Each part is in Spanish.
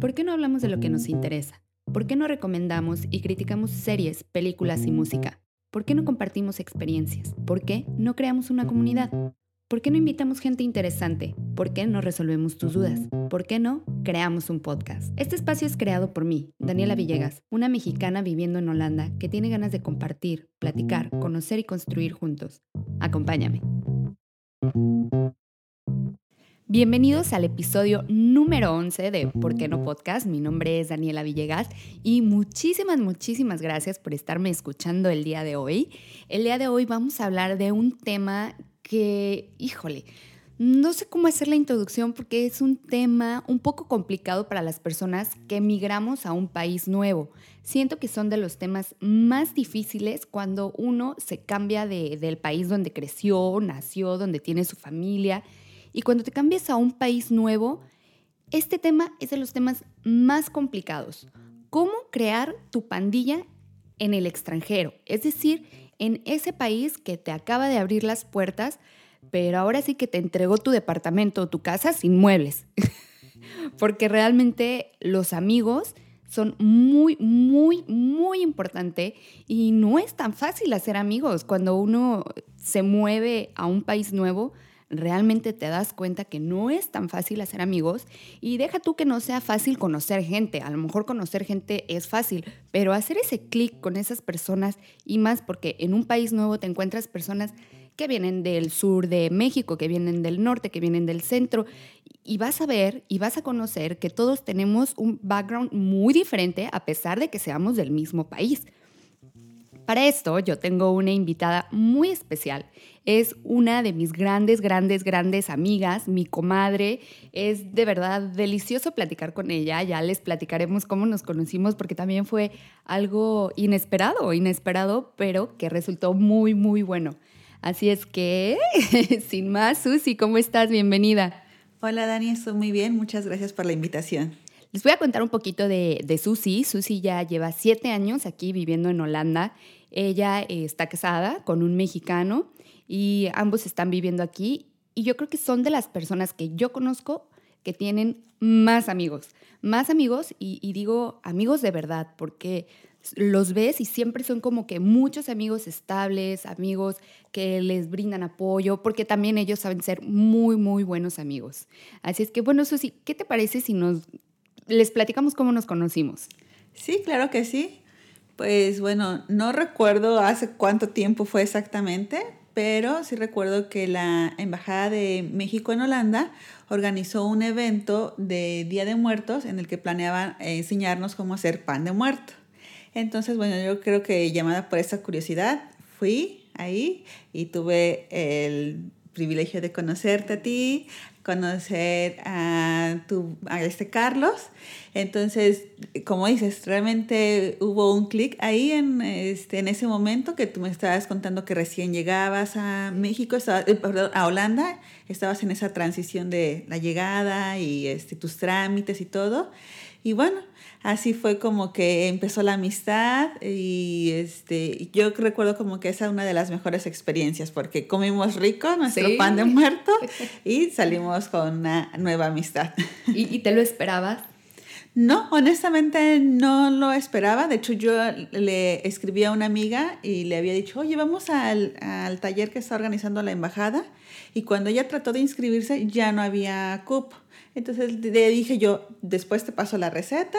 ¿Por qué no hablamos de lo que nos interesa? ¿Por qué no recomendamos y criticamos series, películas y música? ¿Por qué no compartimos experiencias? ¿Por qué no creamos una comunidad? ¿Por qué no invitamos gente interesante? ¿Por qué no resolvemos tus dudas? ¿Por qué no creamos un podcast? Este espacio es creado por mí, Daniela Villegas, una mexicana viviendo en Holanda que tiene ganas de compartir, platicar, conocer y construir juntos. Acompáñame. Bienvenidos al episodio número 11 de ¿Por qué no podcast? Mi nombre es Daniela Villegas y muchísimas, muchísimas gracias por estarme escuchando el día de hoy. El día de hoy vamos a hablar de un tema que, híjole, no sé cómo hacer la introducción porque es un tema un poco complicado para las personas que emigramos a un país nuevo. Siento que son de los temas más difíciles cuando uno se cambia del país donde creció, nació, donde tiene su familia. Y cuando te cambias a un país nuevo, este tema es de los temas más complicados. ¿Cómo crear tu pandilla en el extranjero? Es decir, en ese país que te acaba de abrir las puertas, pero ahora sí que te entregó tu departamento o tu casa sin muebles. Porque realmente los amigos son muy, muy, muy importante y no es tan fácil hacer amigos. Cuando uno se mueve a un país nuevo, realmente te das cuenta que no es tan fácil hacer amigos y deja tú que no sea fácil conocer gente. A lo mejor conocer gente es fácil, pero hacer ese clic con esas personas y más porque en un país nuevo te encuentras personas que vienen del sur de México, que vienen del norte, que vienen del centro, y vas a ver y vas a conocer que todos tenemos un background muy diferente a pesar de que seamos del mismo país. Para esto yo tengo una invitada muy especial. Es una de mis grandes, grandes, grandes amigas, mi comadre. Es de verdad delicioso platicar con ella. Ya les platicaremos cómo nos conocimos porque también fue algo inesperado, inesperado, pero que resultó muy, muy bueno. Así es que, sin más, Susi, ¿cómo estás? Bienvenida. Hola Dani, estoy muy bien. Muchas gracias por la invitación. Les voy a contar un poquito de, de Susi. Susi ya lleva siete años aquí viviendo en Holanda. Ella eh, está casada con un mexicano y ambos están viviendo aquí. Y yo creo que son de las personas que yo conozco que tienen más amigos, más amigos y, digo amigos de verdad, porque los ves y siempre son como que muchos amigos estables, amigos que les brindan apoyo, porque también ellos saben ser muy, muy buenos amigos. Así es que, bueno, Susi, ¿qué te parece si nos les platicamos cómo nos conocimos? Sí, claro que sí. Pues bueno, no recuerdo hace cuánto tiempo fue exactamente, pero sí recuerdo que la Embajada de México en Holanda organizó un evento de Día de Muertos en el que planeaban enseñarnos cómo hacer pan de muerto. Entonces, bueno, yo creo que llamada por esa curiosidad, fui ahí y tuve el privilegio de conocerte a ti, conocer a, tu, a este Carlos. Entonces, como dices, realmente hubo un clic ahí en, este, en ese momento que tú me estabas contando que recién llegabas a México, eh, perdón, a Holanda, estabas en esa transición de la llegada y este, tus trámites y todo. Y bueno, así fue como que empezó la amistad y este, yo recuerdo como que esa es una de las mejores experiencias porque comimos rico nuestro pan de muerto y salimos con una nueva amistad. ¿Y, y te lo esperabas? No, honestamente no lo esperaba. De hecho, yo le escribí a una amiga y le había dicho, oye, vamos al, al taller que está organizando la embajada. Y cuando ella trató de inscribirse, ya no había cupo. Entonces le dije yo, después te paso la receta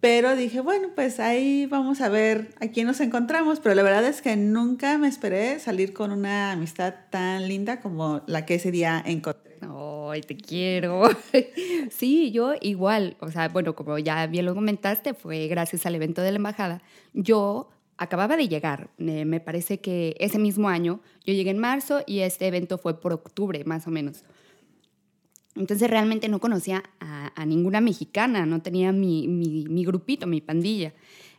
pero dije, bueno, pues ahí vamos a ver a quién nos encontramos. Pero la verdad es que nunca me esperé salir con una amistad tan linda como la que ese día encontré. ¡Ay, te quiero! sí, yo igual. O sea, bueno, como ya bien lo comentaste, fue gracias al evento de la embajada. Yo acababa de llegar. me parece que ese mismo año, yo llegué en marzo y este evento fue por octubre, más o menos. Entonces realmente no conocía a, ninguna mexicana, no tenía mi, grupito, mi pandilla.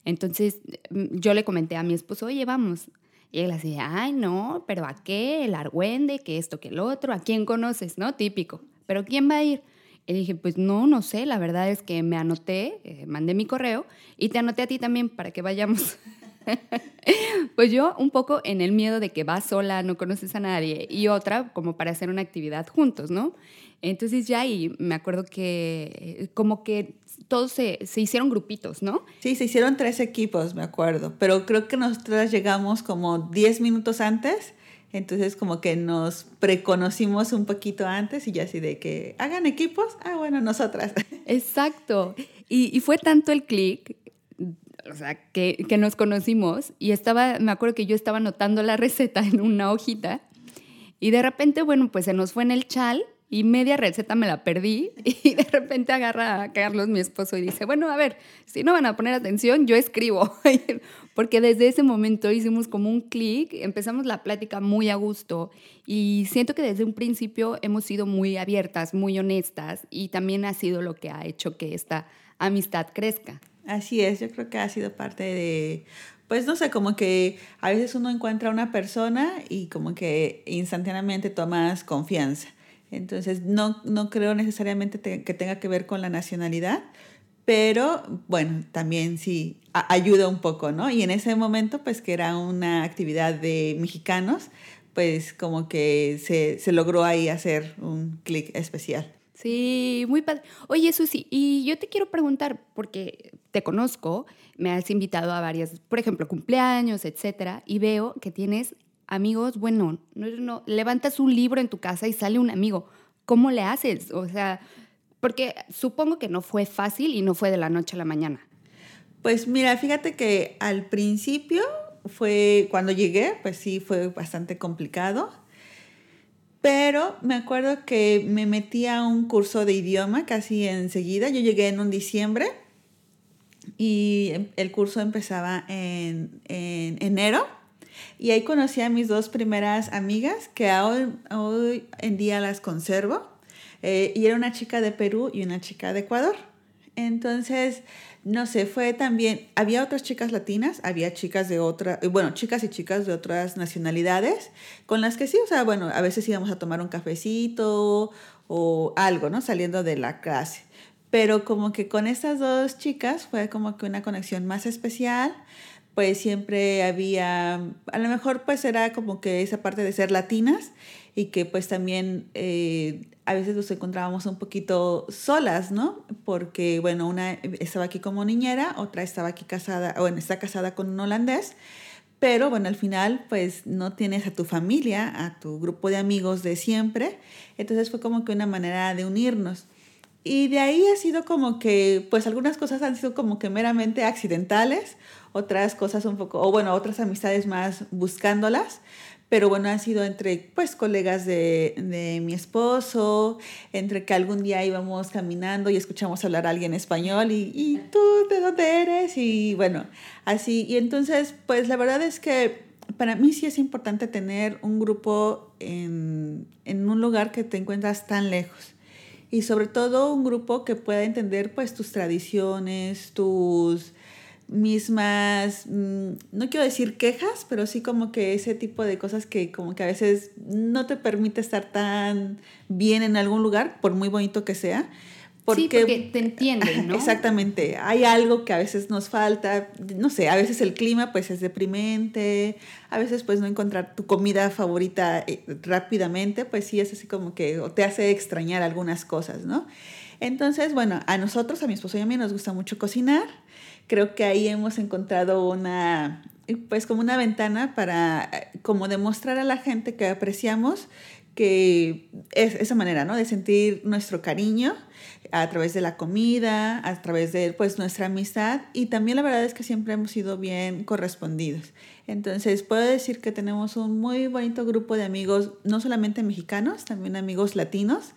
Entonces mm, yo le comenté a mi esposo, oye, vamos. Y él decía, ay, no, pero ¿a qué? El argüende, que esto, que el otro, ¿a quién conoces? ¿No? Típico. ¿Pero quién va a ir? Y dije, pues no, no sé, la verdad es que me anoté, eh, mandé mi correo y te anoté a ti también para que vayamos. pues yo un poco en el miedo de que vas sola, no conoces a nadie, y otra como para hacer una actividad juntos, ¿no? Entonces ya y me acuerdo que eh, como que todos se, se, hicieron grupitos, ¿no? Sí, se hicieron tres equipos, me acuerdo, pero creo que nosotras llegamos como 10 minutos antes, entonces como que nos preconocimos un poquito antes y ya así de que hagan equipos, ah, bueno, nosotras. Exacto, y, y fue tanto el clic o sea, que, que, nos conocimos y estaba, me acuerdo que yo estaba anotando la receta en una hojita y de repente, bueno, pues se nos fue en el chal y media receta me la perdí y de repente agarra a Carlos, mi esposo, y dice, bueno, a ver, si no van a poner atención, yo escribo. Porque desde ese momento hicimos como un clic, empezamos la plática muy a gusto y siento que desde un principio hemos sido muy abiertas, muy honestas y también ha sido lo que ha hecho que esta amistad crezca. Así es, yo creo que ha sido parte de, pues no sé, como que a veces uno encuentra a una persona y como que instantáneamente tomas confianza. Entonces, no, no creo necesariamente que tenga que ver con la nacionalidad, pero bueno, también sí ayuda un poco, ¿no? Y en ese momento, pues que era una actividad de mexicanos, pues como que se, se logró ahí hacer un clic especial. Sí, muy padre. Oye, Susi, y yo te quiero preguntar, porque te conozco, me has invitado a varias, por ejemplo, cumpleaños, etcétera, y veo que tienes amigos, bueno, no, no, levantas un libro en tu casa y sale un amigo. ¿Cómo le haces? O sea, porque supongo que no fue fácil y no fue de la noche a la mañana. Pues mira, fíjate que al principio fue, cuando llegué, pues sí, fue bastante complicado. Pero me acuerdo que me metí a un curso de idioma casi enseguida. Yo llegué en un diciembre y el curso empezaba en, en enero y ahí conocí a mis dos primeras amigas, que hoy, hoy en día las conservo. Eh, y era una chica de Perú y una chica de Ecuador. Entonces, no sé, fue también, había otras chicas latinas, había chicas de otra, eh, bueno, chicas y chicas de otras nacionalidades, con las que sí, o sea, bueno, a veces íbamos a tomar un cafecito o algo, ¿no? Saliendo de la clase. Pero como que con estas dos chicas fue como que una conexión más especial pues siempre había, a lo mejor pues era como que esa parte de ser latinas y que pues también eh, a veces nos encontrábamos un poquito solas, ¿no? Porque bueno, una estaba aquí como niñera, otra estaba aquí casada, bueno, está casada con un holandés, pero bueno, al final pues no tienes a tu familia, a tu grupo de amigos de siempre, entonces fue como que una manera de unirnos. Y de ahí ha sido como que, pues algunas cosas han sido como que meramente accidentales, otras cosas un poco, o bueno, otras amistades más buscándolas, pero bueno, han sido entre pues colegas de, de, mi esposo, entre que algún día íbamos caminando y escuchamos hablar a alguien español y, y tú, ¿de dónde eres? Y bueno, así, y entonces pues la verdad es que para mí sí es importante tener un grupo en, en un lugar que te encuentras tan lejos y sobre todo un grupo que pueda entender pues tus tradiciones, tus mismas, mm, no quiero decir quejas, pero sí como que ese tipo de cosas que como que a veces no te permite estar tan bien en algún lugar, por muy bonito que sea. Porque, sí, porque te entienden, ¿no? Exactamente. Hay algo que a veces nos falta, no sé, a veces el clima pues es deprimente, a veces pues no encontrar tu comida favorita eh, rápidamente, pues sí es así como que te hace extrañar algunas cosas, ¿no? Entonces, bueno, a nosotros, a mi esposo y a mí nos gusta mucho cocinar creo que ahí hemos encontrado una, pues como una ventana para como demostrar a la gente que apreciamos que es esa manera, ¿no? De sentir nuestro cariño a través de la comida, a través de pues nuestra amistad y también la verdad es que siempre hemos sido bien correspondidos. Entonces puedo decir que tenemos un muy bonito grupo de amigos, no solamente mexicanos, también amigos latinos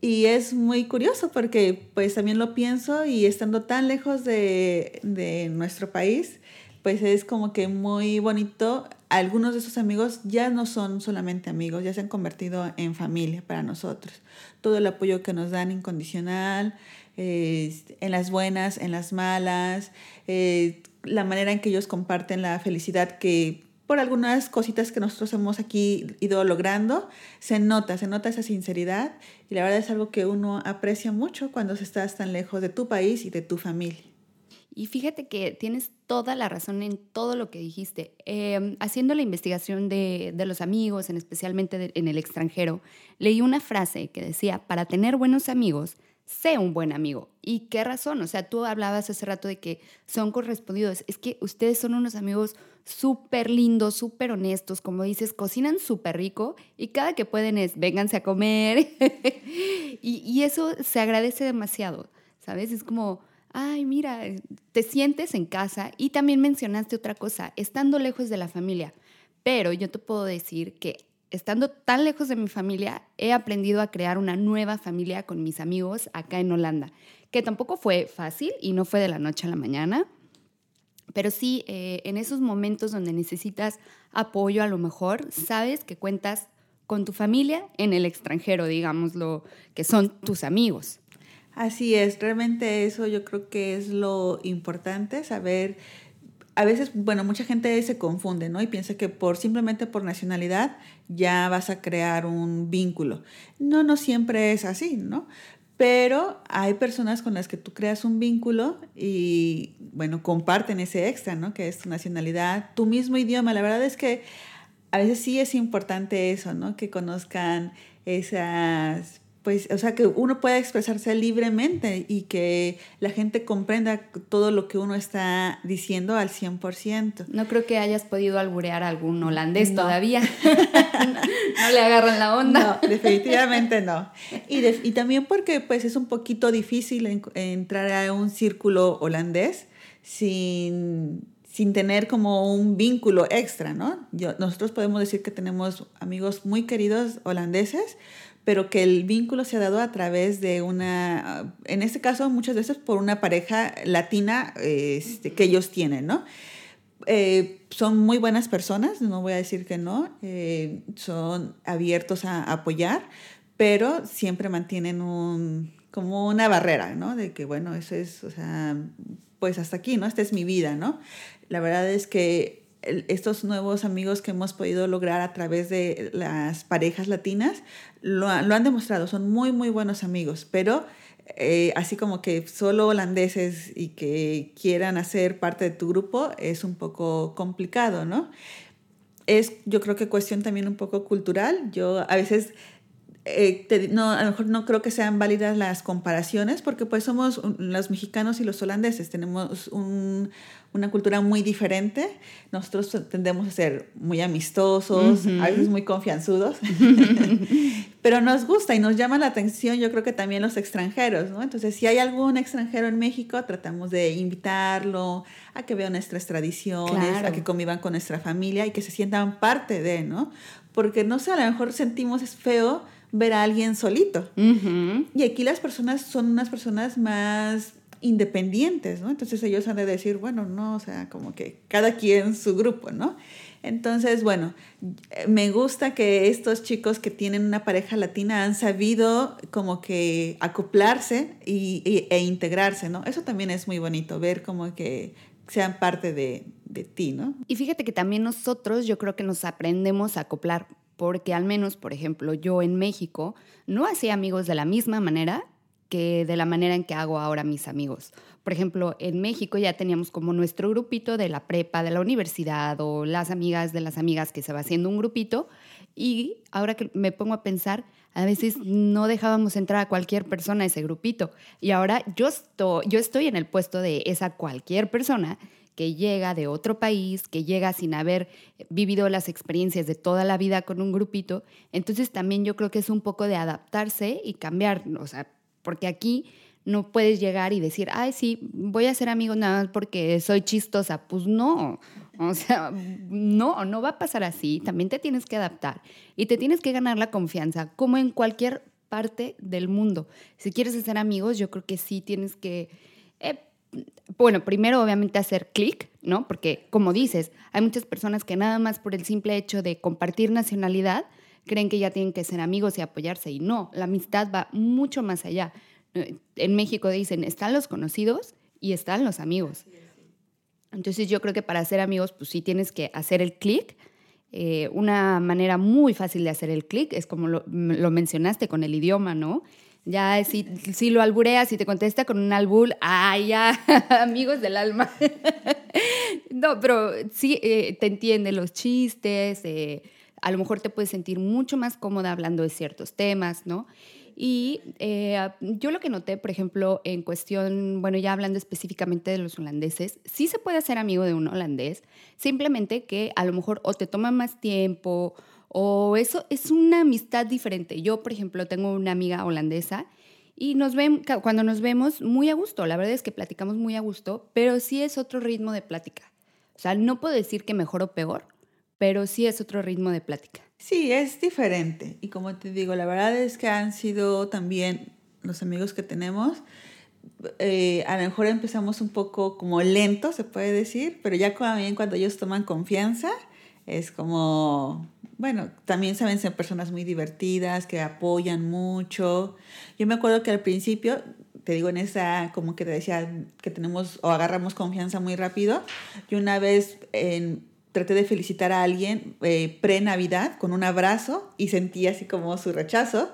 y es muy curioso porque pues también lo pienso y estando tan lejos de, de, nuestro país, pues es como que muy bonito. Algunos de esos amigos ya no son solamente amigos, ya se han convertido en familia para nosotros. Todo el apoyo que nos dan incondicional, en las buenas, en las malas, eh, la manera en que ellos comparten la felicidad que por algunas cositas que nosotros hemos aquí ido logrando, se nota, se nota esa sinceridad y la verdad es algo que uno aprecia mucho cuando estás tan lejos de tu país y de tu familia. Y fíjate que tienes toda la razón en todo lo que dijiste. Em, haciendo la investigación de, los amigos, en especialmente en el extranjero, leí una frase que decía, para tener buenos amigos, sé un buen amigo. ¿Y qué razón? O sea, tú hablabas hace rato de que son correspondidos. Es que ustedes son unos amigos súper lindos, súper honestos, como dices, cocinan súper rico y cada que pueden es, vénganse a comer. y, y eso se agradece demasiado, ¿sabes? Es como ay, mira, te sientes en casa y también mencionaste otra cosa, estando lejos de la familia. Pero yo te puedo decir que estando tan lejos de mi familia, he aprendido a crear una nueva familia con mis amigos acá en Holanda, que tampoco fue fácil y no fue de la noche a la mañana, pero sí, eh, en esos momentos donde necesitas apoyo, a lo mejor sabes que cuentas con tu familia en el extranjero, digámoslo, que son tus amigos. Así es, realmente eso yo creo que es lo importante, saber, a veces, bueno, mucha gente se confunde, ¿no? Y piensa que por simplemente por nacionalidad ya vas a crear un vínculo. No, no siempre es así, ¿no? Pero hay personas con las que tú creas un vínculo y, bueno, comparten ese extra, ¿no? Que es tu nacionalidad, tu mismo idioma. La verdad es que a veces sí es importante eso, ¿no? Que conozcan esas pues, o sea, que uno pueda expresarse libremente y que la gente comprenda todo lo que uno está diciendo al 100%. No creo que hayas podido alburear a algún holandés todavía. no, le agarran la onda. No, definitivamente no. Y, y también porque pues es un poquito difícil entrar a un círculo holandés sin sin tener como un vínculo extra, ¿no? Yo, nosotros podemos decir que tenemos amigos muy queridos holandeses, pero que el vínculo se ha dado a través de una, en este caso muchas veces por una pareja latina este, que ellos tienen, ¿no? Eh, son muy buenas personas, no voy a decir que no, eh, son abiertos a, apoyar, pero siempre mantienen un, como una barrera, ¿no? De que, bueno, eso es, o sea, pues hasta aquí, ¿no? Esta es mi vida, ¿no? La verdad es que estos nuevos amigos que hemos podido lograr a través de las parejas latinas lo, han demostrado, son muy, muy buenos amigos, pero eh, así como que solo holandeses y que quieran hacer parte de tu grupo es un poco complicado, ¿no? Es yo creo que cuestión también un poco cultural. Yo a veces eh, no, a lo mejor no creo que sean válidas las comparaciones porque pues somos los mexicanos y los holandeses, tenemos una cultura muy diferente, nosotros tendemos a ser muy amistosos, a veces muy confianzudos, pero nos gusta y nos llama la atención yo creo que también los extranjeros, ¿no? Entonces si hay algún extranjero en México, tratamos de invitarlo a que vea nuestras tradiciones, a que convivan con nuestra familia y que se sientan parte de, ¿no? Porque no sé, a lo mejor sentimos es feo ver a alguien solito. Y aquí las personas son unas personas más independientes, ¿no? Entonces ellos han de decir, bueno, no, o sea, como que cada quien su grupo, ¿no? Entonces, bueno, me gusta que estos chicos que tienen una pareja latina han sabido como que acoplarse y, e integrarse, ¿no? Eso también es muy bonito, ver como que sean parte de, de ti, ¿no? Y fíjate que también nosotros yo creo que nos aprendemos a acoplar porque al menos, por ejemplo, yo en México no hacía amigos de la misma manera que de la manera en que hago ahora mis amigos. Por ejemplo, en México ya teníamos como nuestro grupito de la prepa, de la universidad o las amigas de las amigas que se va haciendo un grupito y ahora que me pongo a pensar, a veces no dejábamos entrar a cualquier persona a ese grupito y ahora yo estoy, yo estoy en el puesto de esa cualquier persona que llega de otro país, que llega sin haber vivido las experiencias de toda la vida con un grupito. Entonces también yo creo que es un poco de adaptarse y cambiar, o sea, porque aquí no puedes llegar y decir, ay, sí, voy a ser amigo nada más porque soy chistosa. Pues no, o sea, no, no va a pasar así. También te tienes que adaptar y te tienes que ganar la confianza, como en cualquier parte del mundo. Si quieres ser amigos, yo creo que sí tienes que eh, bueno, primero obviamente hacer clic, ¿no? Porque como dices, hay muchas personas que nada más por el simple hecho de compartir nacionalidad creen que ya tienen que ser amigos y apoyarse y no, la amistad va mucho más allá. Eh, en México dicen, están los conocidos y están los amigos. Entonces yo creo que para ser amigos, pues sí tienes que hacer el clic. Eh, una manera muy fácil de hacer el clic es como lo, lo mencionaste con el idioma, ¿no? Ya si, si lo albureas y te contesta con un albul, ¡ay, ya! Amigos del alma. no, pero sí eh, te entiende los chistes, eh, a lo mejor te puedes sentir mucho más cómoda hablando de ciertos temas, ¿no? Y eh, yo lo que noté, por ejemplo, en cuestión, bueno, ya hablando específicamente de los holandeses, sí se puede hacer amigo de un holandés, simplemente que a lo mejor o te toma más tiempo o eso es una amistad diferente. Yo, por ejemplo, tengo una amiga holandesa y nos ven, cuando nos vemos muy a gusto, la verdad es que platicamos muy a gusto, pero sí es otro ritmo de plática. O sea, no puedo decir que mejor o peor, pero sí es otro ritmo de plática. Sí, es diferente. Y como te digo, la verdad es que han sido también los amigos que tenemos. Eh, a lo mejor empezamos un poco como lento, se puede decir, pero ya también cuando ellos toman confianza, es como bueno, también saben ser personas muy divertidas, que apoyan mucho. Yo me acuerdo que al principio, te digo, en esa, como que te decía, que tenemos o agarramos confianza muy rápido. Yo una vez en, traté de felicitar a alguien eh, pre-Navidad con un abrazo y sentí así como su rechazo,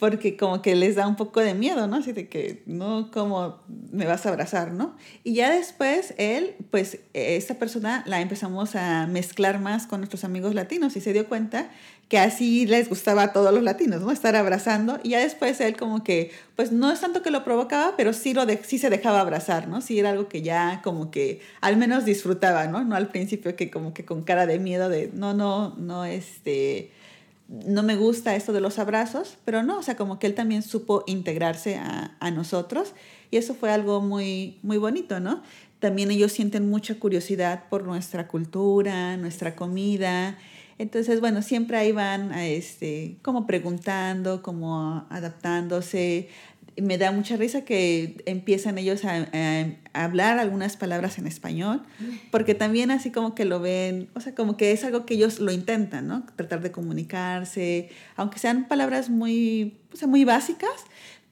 porque como que les da un poco de miedo, ¿no? Así de que, no, como me vas a abrazar, ¿no? Y ya después él, pues esa persona la empezamos a mezclar más con nuestros amigos latinos y se dio cuenta que así les gustaba a todos los latinos, ¿no? Estar abrazando. Y ya después él como que, pues no es tanto que lo provocaba, pero sí, lo de, sí se dejaba abrazar, ¿no? Sí era algo que ya como que al menos disfrutaba, ¿no? No al principio que como que con cara de miedo de, no, no, no, este no me gusta esto de los abrazos, pero no, o sea, como que él también supo integrarse a, a, nosotros y eso fue algo muy, muy bonito, ¿no? También ellos sienten mucha curiosidad por nuestra cultura, nuestra comida. Entonces, bueno, siempre ahí van a este, como preguntando, como adaptándose me da mucha risa que empiezan ellos a, hablar algunas palabras en español, porque también así como que lo ven, o sea, como que es algo que ellos lo intentan, ¿no? Tratar de comunicarse, aunque sean palabras muy, o muy básicas,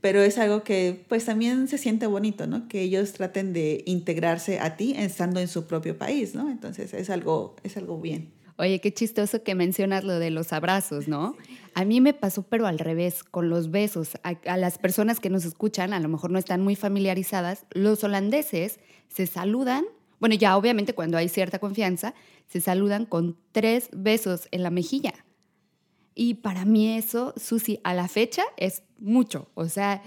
pero es algo que pues también se siente bonito, ¿no? Que ellos traten de integrarse a ti estando en su propio país, ¿no? Entonces es algo, es algo bien. Oye, qué chistoso que mencionas lo de los abrazos, ¿no? A mí me pasó, pero al revés, con los besos. A, las personas que nos escuchan, a lo mejor no están muy familiarizadas, los holandeses se saludan, bueno, ya obviamente cuando hay cierta confianza, se saludan con tres besos en la mejilla. Y para mí eso, Susi, a la fecha es mucho. O sea,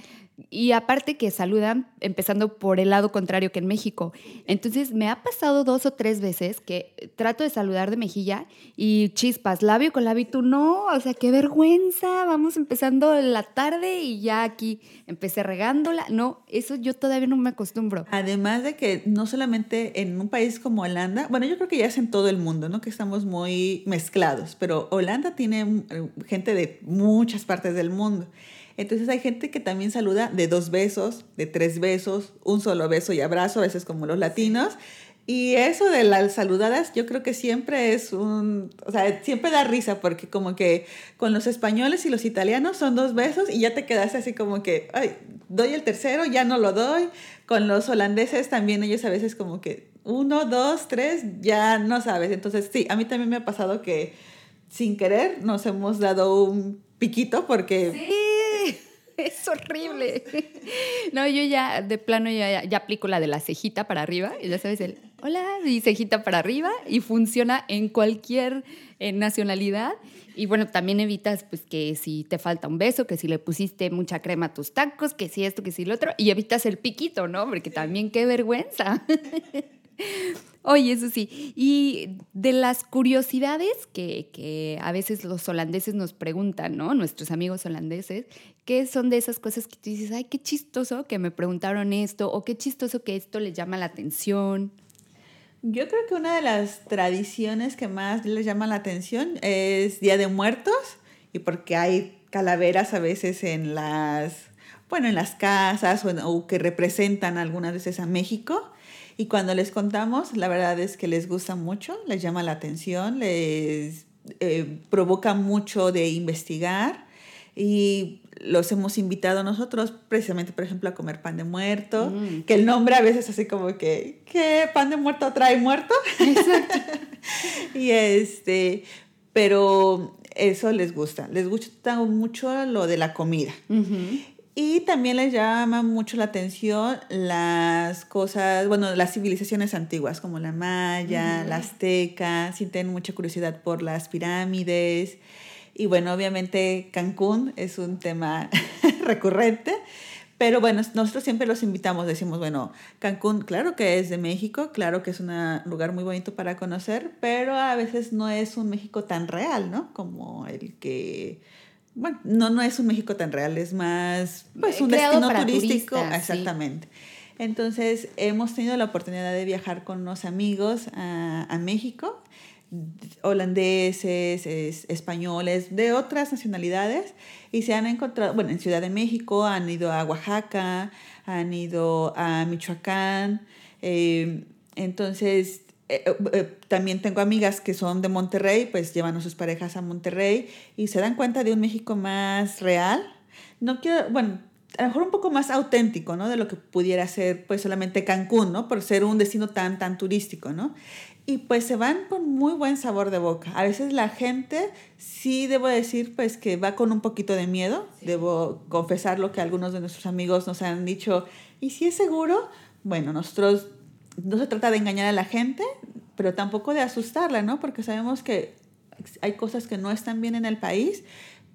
y aparte que saludan empezando por el lado contrario que en México. Entonces me ha pasado dos o tres veces que trato de saludar de mejilla y chispas, labio con labio, tú no, o sea, qué vergüenza, vamos empezando la tarde y ya aquí empecé regándola. No, eso yo todavía no me acostumbro. Además de que no solamente en un país como Holanda, bueno, yo creo que ya es en todo el mundo, ¿no? Que estamos muy mezclados, pero Holanda tiene eh, gente de muchas partes del mundo. Entonces hay gente que también saluda de dos besos, de tres besos, un solo beso y abrazo, a veces como los latinos. Y eso de las saludadas, yo creo que siempre es un, o sea, siempre da risa porque como que con los españoles y los italianos son dos besos y ya te quedas así como que, ay, doy el tercero, ya no lo doy. Con los holandeses también ellos a veces como que uno, dos, tres, ya no sabes. Entonces sí, a mí también me ha pasado que sin querer nos hemos dado un piquito porque... Sí, es horrible. No, yo ya de plano ya, ya aplico la de la cejita para arriba, y ya sabes, el hola y cejita para arriba, y funciona en cualquier eh, nacionalidad. Y bueno, también evitas pues que si te falta un beso, que si le pusiste mucha crema a tus tacos, que si esto, que si lo otro, y evitas el piquito, ¿no? Porque también qué vergüenza. Oye, eso sí, y de las curiosidades que, a veces los holandeses nos preguntan, ¿no? Nuestros amigos holandeses, ¿qué son de esas cosas que tú dices, ay, qué chistoso que me preguntaron esto, o qué chistoso que esto les llama la atención? Yo creo que una de las tradiciones que más les llama la atención es Día de Muertos, y porque hay calaveras a veces en las, bueno, en las casas o, o que representan algunas veces a México. Y cuando les contamos, la verdad es que les gusta mucho, les llama la atención, les eh, provoca mucho de investigar y los hemos invitado nosotros precisamente, por ejemplo, a comer pan de muerto, mm. que el nombre a veces así como que, ¿qué pan de muerto trae muerto? y este, pero eso les gusta, les gusta mucho lo de la comida. Y también les llama mucho la atención las cosas, bueno, las civilizaciones antiguas, como la maya, la azteca, sí tienen mucha curiosidad por las pirámides. Y bueno, obviamente Cancún es un tema recurrente. Pero bueno, nosotros siempre los invitamos, decimos, bueno, Cancún, claro que es de México, claro que es un lugar muy bonito para conocer, pero a veces no es un México tan real, ¿no? Como el que, bueno, no, no es un México tan real, es más, pues, un destino turístico. exactamente. Entonces, hemos tenido la oportunidad de viajar con unos amigos a, a México holandeses, españoles, de otras nacionalidades, y se han encontrado, bueno, en Ciudad de México, han ido a Oaxaca, han ido a Michoacán, eh, entonces eh, eh, también tengo amigas que son de Monterrey, pues llevan a sus parejas a Monterrey y se dan cuenta de un México más real. No quiero, bueno, a lo mejor un poco más auténtico, ¿no? De lo que pudiera ser, pues, solamente Cancún, ¿no? Por ser un destino tan, tan turístico, ¿no? Y pues se van con muy buen sabor de boca. A veces la gente, sí debo decir, pues que va con un poquito de miedo. Debo confesar lo que algunos de nuestros amigos nos han dicho. ¿Y si es seguro? Bueno, nosotros no se trata de engañar a la gente, pero tampoco de asustarla, ¿no? Porque sabemos que hay cosas que no están bien en el país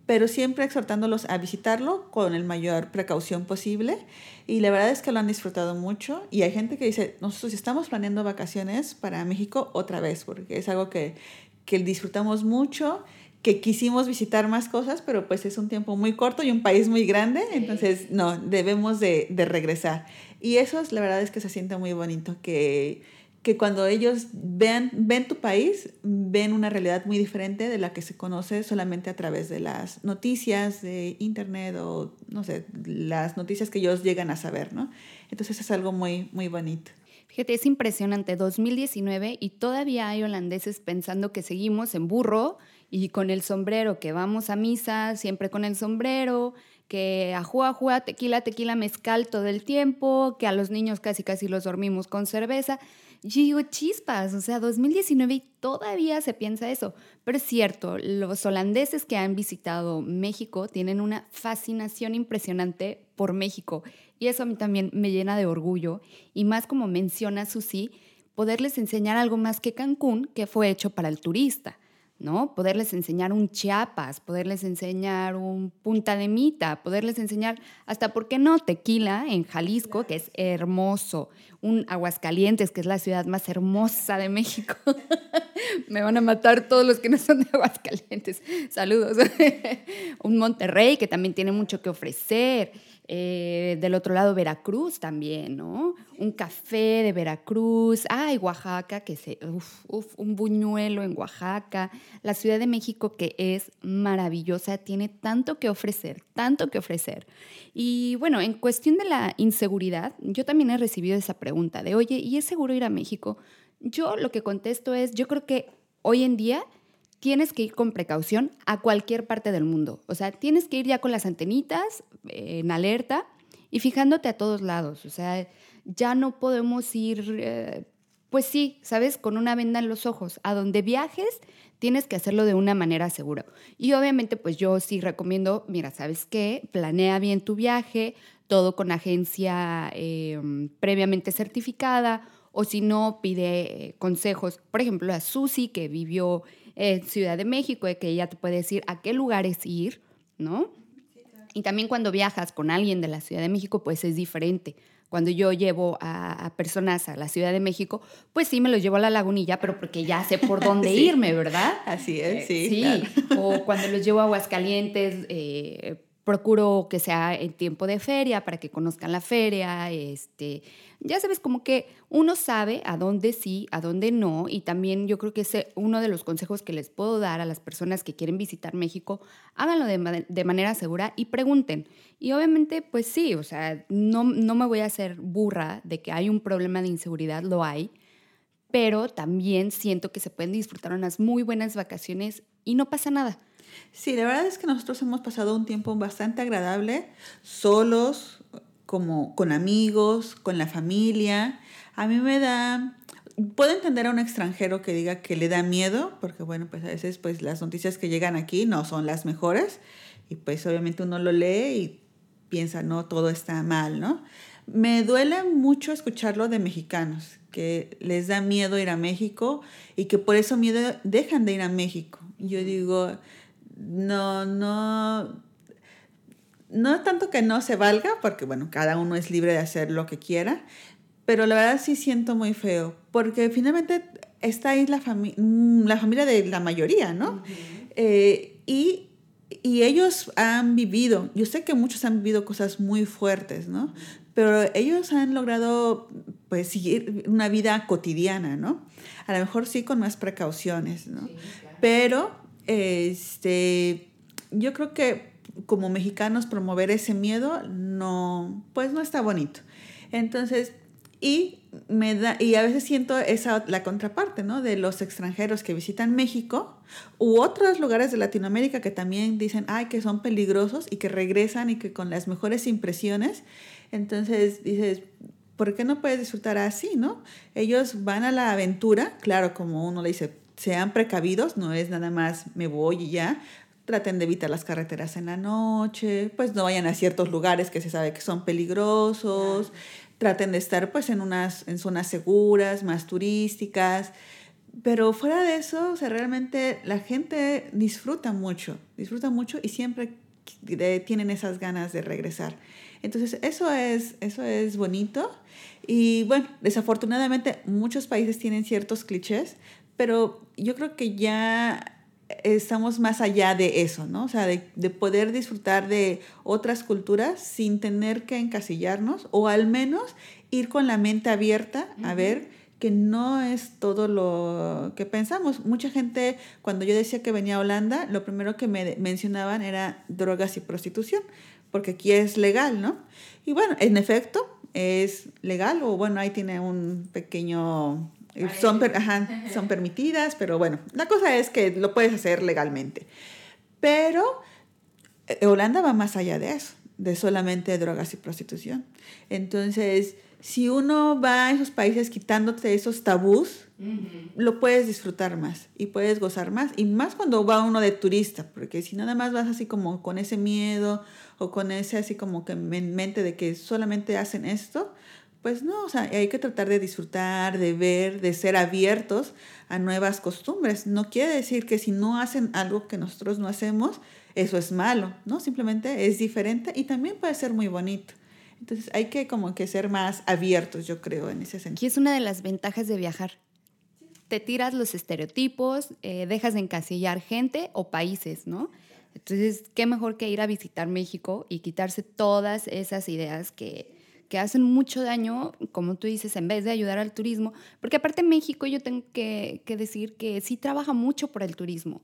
pero siempre exhortándolos a visitarlo con el mayor precaución posible. Y la verdad es que lo han disfrutado mucho. Y hay gente que dice, nosotros estamos planeando vacaciones para México otra vez, porque es algo que, que disfrutamos mucho, que quisimos visitar más cosas, pero pues es un tiempo muy corto y un país muy grande, entonces no, debemos de, de regresar. Y eso es, la verdad es que se siente muy bonito, que que cuando ellos vean, ven tu país, ven una realidad muy diferente de la que se conoce solamente a través de las noticias de internet o, no sé, las noticias que ellos llegan a saber, ¿no? Entonces es algo muy, muy bonito. Fíjate, es impresionante, 2019 y todavía hay holandeses pensando que seguimos en burro y con el sombrero, que vamos a misa siempre con el sombrero, que ajua, ajua, tequila, tequila, mezcal todo el tiempo, que a los niños casi casi los dormimos con cerveza. Y digo, chispas, o sea, 2019 y todavía se piensa eso. Pero es cierto, los holandeses que han visitado México tienen una fascinación impresionante por México. Y eso a mí también me llena de orgullo. Y más como menciona Susi, poderles enseñar algo más que Cancún, que fue hecho para el turista. ¿No? Poderles enseñar un Chiapas, poderles enseñar un Punta de Mita, poderles enseñar hasta, ¿por qué no? Tequila en Jalisco, que es hermoso, un Aguascalientes, que es la ciudad más hermosa de México. Me van a matar todos los que no son de Aguascalientes. Saludos. un Monterrey, que también tiene mucho que ofrecer. Eh, del otro lado, Veracruz también, ¿no? Un café de Veracruz. Ay, Oaxaca, que se. Uf, un buñuelo en Oaxaca. La Ciudad de México, que es maravillosa, tiene tanto que ofrecer, tanto que ofrecer. Y bueno, en cuestión de la inseguridad, yo también he recibido esa pregunta de, oye, ¿y es seguro ir a México? Yo lo que contesto es, yo creo que hoy en día tienes que ir con precaución a cualquier parte del mundo. O sea, tienes que ir ya con las antenitas eh, en alerta y fijándote a todos lados. O sea, ya no podemos ir, eh, pues sí, ¿sabes? Con una venda en los ojos. A donde viajes, tienes que hacerlo de una manera segura. Y obviamente, pues yo sí recomiendo, mira, ¿sabes qué? Planea bien tu viaje, todo con agencia em, previamente certificada, o si no, pide eh, consejos. Por ejemplo, a Susi, que vivió en Ciudad de México, que ella te puede decir a qué lugares ir, ¿no? Y también cuando viajas con alguien de la Ciudad de México, pues es diferente. Cuando yo llevo a, personas a la Ciudad de México, pues sí me los llevo a la lagunilla, pero porque ya sé por dónde irme, ¿verdad? Así es, eh, sí. sí. O cuando los llevo a Aguascalientes, eh, procuro que sea en tiempo de feria para que conozcan la feria, este, ya sabes, como que uno sabe a dónde sí, a dónde no, y también yo creo que ese uno de los consejos que les puedo dar a las personas que quieren visitar México, háganlo de, de manera segura y pregunten. Y obviamente, pues sí, o sea, no, no me voy a hacer burra de que hay un problema de inseguridad, lo hay, pero también siento que se pueden disfrutar unas muy buenas vacaciones y no pasa nada. Sí, la verdad es que nosotros hemos pasado un tiempo bastante agradable, solos, como con amigos, con la familia. A mí me da, puedo entender a un extranjero que diga que le da miedo, porque bueno, pues a veces pues las noticias que llegan aquí no son las mejores y pues obviamente uno lo lee y piensa, no, todo está mal, ¿no? Me duele mucho escucharlo de mexicanos, que les da miedo ir a México y que por eso miedo dejan de ir a México. Yo digo, no, no, no tanto que no se valga, porque bueno, cada uno es libre de hacer lo que quiera, pero la verdad sí siento muy feo, porque finalmente está ahí la, mm, la familia de la mayoría, ¿no? Eh, y y ellos han vivido, yo sé que muchos han vivido cosas muy fuertes, ¿no? Pero ellos han logrado, pues, seguir una vida cotidiana, ¿no? A lo mejor sí con más precauciones, ¿no? Pero, este, yo creo que como mexicanos promover ese miedo no, pues no está bonito. Entonces, y me da, y a veces siento esa la contraparte, ¿no? De los extranjeros que visitan México u otros lugares de Latinoamérica que también dicen, ay, que son peligrosos y que regresan y que con las mejores impresiones. Entonces dices, ¿por qué no puedes disfrutar así, no? Ellos van a la aventura, claro, como uno le dice, sean precavidos, no es nada más me voy y ya. Traten de evitar las carreteras en la noche, pues no vayan a ciertos lugares que se sabe que son peligrosos traten de estar pues en unas en zonas seguras, más turísticas, pero fuera de eso, o sea, realmente la gente disfruta mucho, disfruta mucho y siempre tienen esas ganas de regresar. Entonces, eso es, eso es bonito. Y bueno, desafortunadamente muchos países tienen ciertos clichés, pero yo creo que ya estamos más allá de eso, ¿no? O sea, de, de, poder disfrutar de otras culturas sin tener que encasillarnos o al menos ir con la mente abierta a ver que no es todo lo que pensamos. Mucha gente, cuando yo decía que venía a Holanda, lo primero que me mencionaban era drogas y prostitución, porque aquí es legal, ¿no? Y bueno, en efecto, es legal, o bueno, ahí tiene un pequeño son, son permitidas, pero bueno, la cosa es que lo puedes hacer legalmente. Pero eh, Holanda va más allá de eso, de solamente drogas y prostitución. Entonces, si uno va a esos países quitándote esos tabús, lo puedes disfrutar más y puedes gozar más. Y más cuando va uno de turista, porque si nada más vas así como con ese miedo o con ese así como que en mente de que solamente hacen esto, pues no, o sea, hay que tratar de disfrutar, de ver, de ser abiertos a nuevas costumbres. No quiere decir que si no hacen algo que nosotros no hacemos, eso es malo, ¿no? Simplemente es diferente y también puede ser muy bonito. Entonces hay que como que ser más abiertos, yo creo, en ese sentido. Y es una de las ventajas de viajar. Te tiras los estereotipos, eh, dejas de encasillar gente o países, ¿no? Entonces, ¿qué mejor que ir a visitar México y quitarse todas esas ideas que, que hacen mucho daño, como tú dices, en vez de ayudar al turismo, porque aparte México yo tengo que, decir que sí trabaja mucho por el turismo.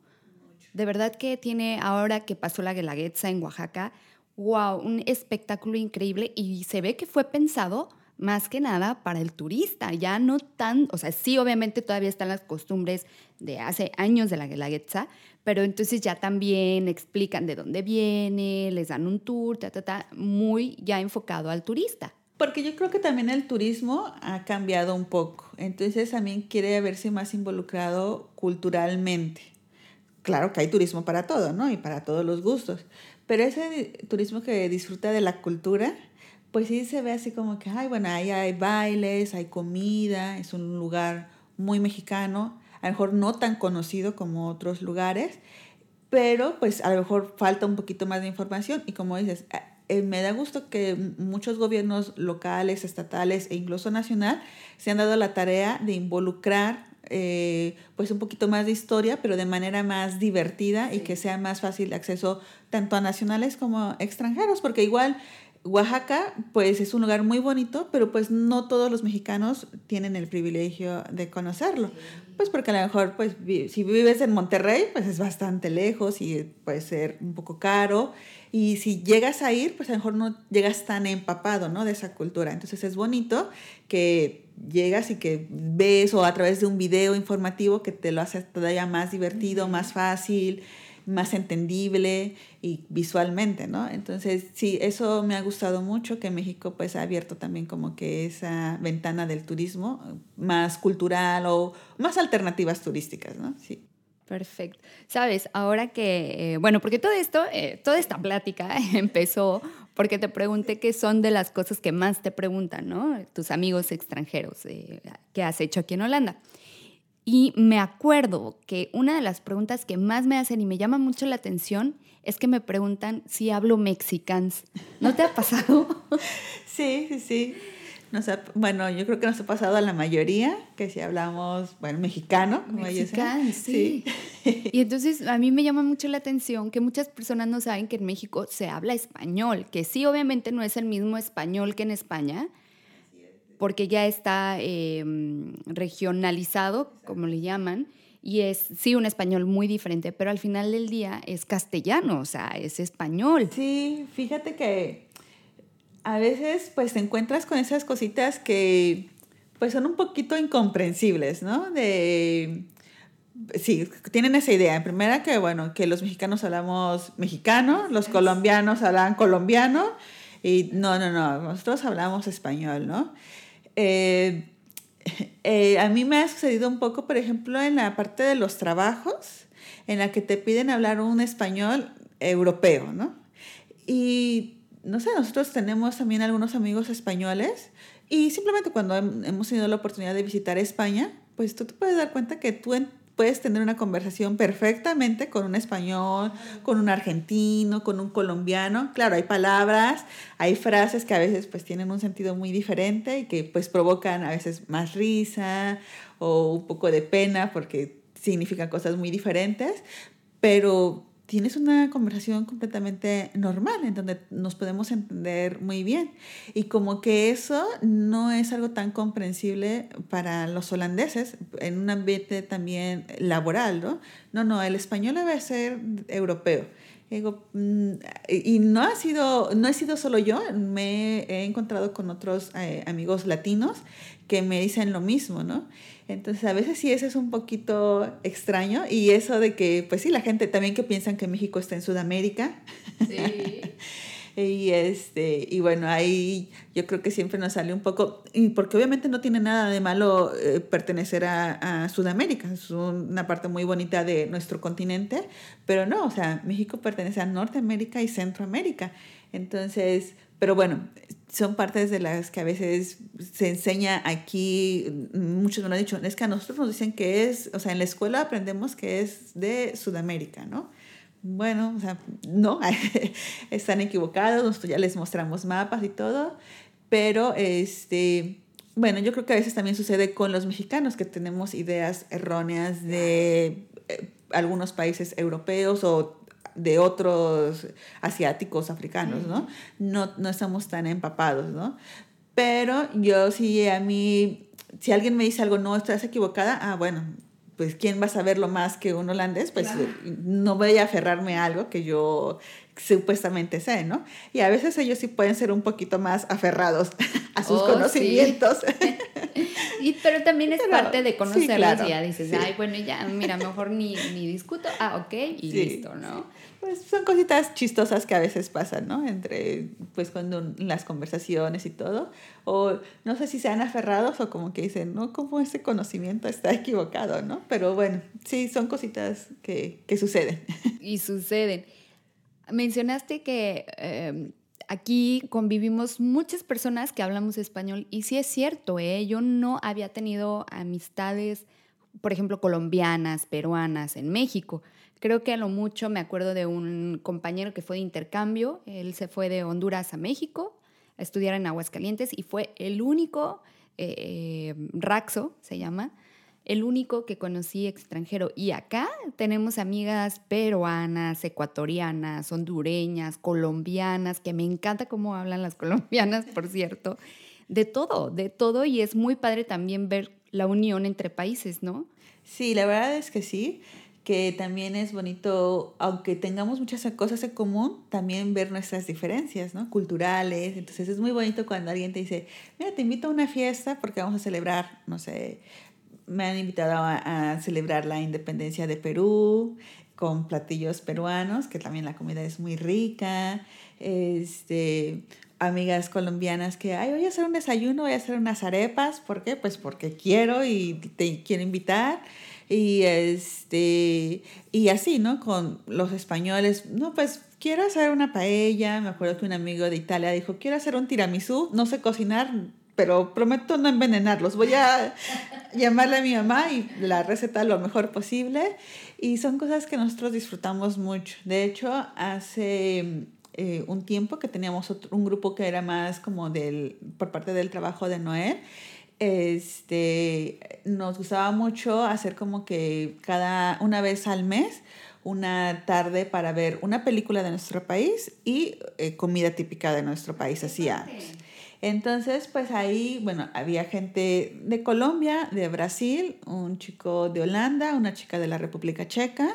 De verdad que tiene, ahora que pasó la Guelaguetza en Oaxaca, wow, un espectáculo increíble y se ve que fue pensado más que nada para el turista, ya no tan, o sea, sí obviamente todavía están las costumbres de hace años de la Guelaguetza, pero entonces ya también explican de dónde viene, les dan un tour, ta, ta, ta, muy ya enfocado al turista. Porque yo creo que también el turismo ha cambiado un poco, entonces también quiere verse más involucrado culturalmente. Claro que hay turismo para todo, ¿no? Y para todos los gustos, pero ese turismo que disfruta de la cultura, pues sí se ve así como que, ay, bueno, ahí hay bailes, hay comida, es un lugar muy mexicano, a lo mejor no tan conocido como otros lugares, pero pues a lo mejor falta un poquito más de información y como dices, eh, me da gusto que muchos gobiernos locales, estatales e incluso nacional se han dado la tarea de involucrar eh, pues un poquito más de historia, pero de manera más divertida y que sea más fácil de acceso tanto a nacionales como extranjeros, porque igual Oaxaca, pues es un lugar muy bonito, pero pues no todos los mexicanos tienen el privilegio de conocerlo. Pues porque a lo mejor, pues si vives en Monterrey, pues es bastante lejos y puede ser un poco caro. Y si llegas a ir, pues a lo mejor no llegas tan empapado, ¿no? De esa cultura. Entonces es bonito que llegas y que ves o a través de un video informativo que te lo hace todavía más divertido, más fácil más entendible y visualmente, ¿no? Entonces, sí, eso me ha gustado mucho, que México pues ha abierto también como que esa ventana del turismo más cultural o más alternativas turísticas, ¿no? Sí. Perfecto. Sabes, ahora que, eh, bueno, porque todo esto, eh, toda esta plática empezó porque te pregunté qué son de las cosas que más te preguntan, ¿no? Tus amigos extranjeros, eh, ¿qué has hecho aquí en Holanda? Y me acuerdo que una de las preguntas que más me hacen y me llama mucho la atención es que me preguntan si hablo mexicans. ¿No te ha pasado? sí, sí, sí bueno, yo creo que nos ha pasado a la mayoría, que si hablamos, bueno, mexicano, como Mexicano, sí. Y entonces a mí me llama mucho la atención que muchas personas no saben que en México se habla español, que sí, obviamente no es el mismo español que en España, porque ya está em, regionalizado, como le llaman, y es sí un español muy diferente, pero al final del día es castellano, o sea, es español. Sí, fíjate que a veces pues te encuentras con esas cositas que pues son un poquito incomprensibles, ¿no? De sí, tienen esa idea. En primera que, bueno, que los mexicanos hablamos mexicano, los colombianos hablan colombiano, y no, no, no, nosotros hablamos español, ¿no? Eh, eh, a mí me ha sucedido un poco, por ejemplo, en la parte de los trabajos, en la que te piden hablar un español europeo, ¿no? Y no sé, nosotros tenemos también algunos amigos españoles y simplemente cuando hemos tenido la oportunidad de visitar España, pues tú te puedes dar cuenta que tú puedes tener una conversación perfectamente con un español, con un argentino, con un colombiano. Claro, hay palabras, hay frases que a veces pues tienen un sentido muy diferente y que pues provocan a veces más risa o un poco de pena porque significan cosas muy diferentes, pero tienes una conversación completamente normal en donde nos podemos entender muy bien. Y como que eso no es algo tan comprensible para los holandeses en un ambiente también laboral, ¿no? No, no, el español debe ser europeo. Mm, y no ha sido, no he sido solo yo, me he encontrado con otros eh, amigos latinos que me dicen lo mismo, ¿no? Entonces a veces sí eso es un poquito extraño y eso de que, pues sí, la gente también que piensan que México está en Sudamérica. Sí. y, este, y bueno, ahí yo creo que siempre nos sale un poco, y porque obviamente no tiene nada de malo eh, pertenecer a, a, Sudamérica, es una parte muy bonita de nuestro continente, pero no, o sea, México pertenece a Norteamérica y Centroamérica. Entonces, pero bueno, son partes de las que a veces se enseña aquí, muchos me lo han dicho, es que a nosotros nos dicen que es, o sea, en la escuela aprendemos que es de Sudamérica, ¿no? Bueno, o sea, no, están equivocados, nosotros ya les mostramos mapas y todo, pero este, bueno, yo creo que a veces también sucede con los mexicanos que tenemos ideas erróneas de eh, algunos países europeos o de otros asiáticos, africanos, ¿no? ¿no? No estamos tan empapados, ¿no? Pero yo sí, a mí, si alguien me dice algo, no, estás equivocada, ah, bueno, pues ¿quién va a saberlo más que un holandés? Pues no voy a aferrarme a algo que yo supuestamente sé, ¿no? Y a veces ellos sí pueden ser un poquito más aferrados a sus oh, conocimientos. y, pero también es parte de conocerlos y ya dices, ay, bueno, ya, mira, mejor ni, ni discuto, ah, ok, y listo, ¿no? Pues son cositas chistosas que a veces pasan, ¿no? Entre, pues cuando las conversaciones y todo, o no sé si sean aferrados o como que dicen, ¿no? Como ese conocimiento está equivocado, ¿no? Pero bueno, sí, son cositas que, que suceden. Y suceden. Mencionaste que em, aquí convivimos muchas personas que hablamos español y sí es cierto, ¿eh? Yo no había tenido amistades, por ejemplo, colombianas, peruanas en México Creo que a lo mucho me acuerdo de un compañero que fue de intercambio. Él se fue de Honduras a México a estudiar en Aguascalientes y fue el único, eh, eh, Raxo se llama, el único que conocí extranjero. Y acá tenemos amigas peruanas, ecuatorianas, hondureñas, colombianas, que me encanta cómo hablan las colombianas, por cierto. De todo, de todo. Y es muy padre también ver la unión entre países, ¿no? Sí, la verdad es que sí que también es bonito, aunque tengamos muchas cosas en común, también ver nuestras diferencias, ¿no? Culturales. Entonces es muy bonito cuando alguien te dice, mira, te invito a una fiesta porque vamos a celebrar, no sé, me han invitado a, celebrar la independencia de Perú con platillos peruanos, que también la comida es muy rica. Este, amigas colombianas que, ay, voy a hacer un desayuno, voy a hacer unas arepas. ¿Por qué? Pues porque quiero y te quiero invitar Y, este, y así, ¿no? Con los españoles, no, pues quiero hacer una paella. Me acuerdo que un amigo de Italia dijo, quiero hacer un tiramisú. No sé cocinar, pero prometo no envenenarlos. Voy a llamarle a mi mamá y la receta lo mejor posible. Y son cosas que nosotros disfrutamos mucho. De hecho, hace eh, un tiempo que teníamos un grupo que era más como del, por parte del trabajo de Noel. Este, nos gustaba mucho hacer como que cada una vez al mes una tarde para ver una película de nuestro país y eh, comida típica de nuestro país hacíamos. Entonces, pues ahí, bueno, había gente de Colombia, de Brasil, un chico de Holanda, una chica de la República Checa,